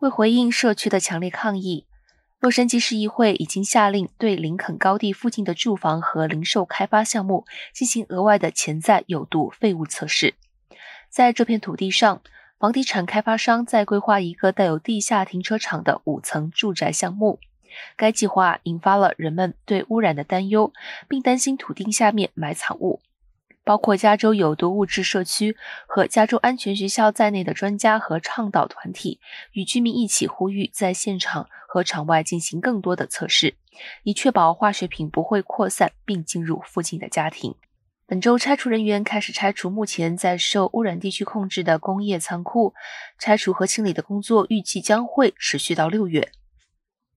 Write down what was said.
为回应社区的强烈抗议，洛杉矶市议会已经下令对林肯高地附近的住房和零售开发项目进行额外的潜在有毒废物测试。在这片土地上，房地产开发商在规划一个带有地下停车场的五层住宅项目。该计划引发了人们对污染的担忧，并担心土地下面埋藏物。包括加州有毒物质社区和加州安全学校在内的专家和倡导团体与居民一起呼吁，在现场和场外进行更多的测试，以确保化学品不会扩散并进入附近的家庭。本周，拆除人员开始拆除目前在受污染地区控制的工业仓库，拆除和清理的工作预计将会持续到六月。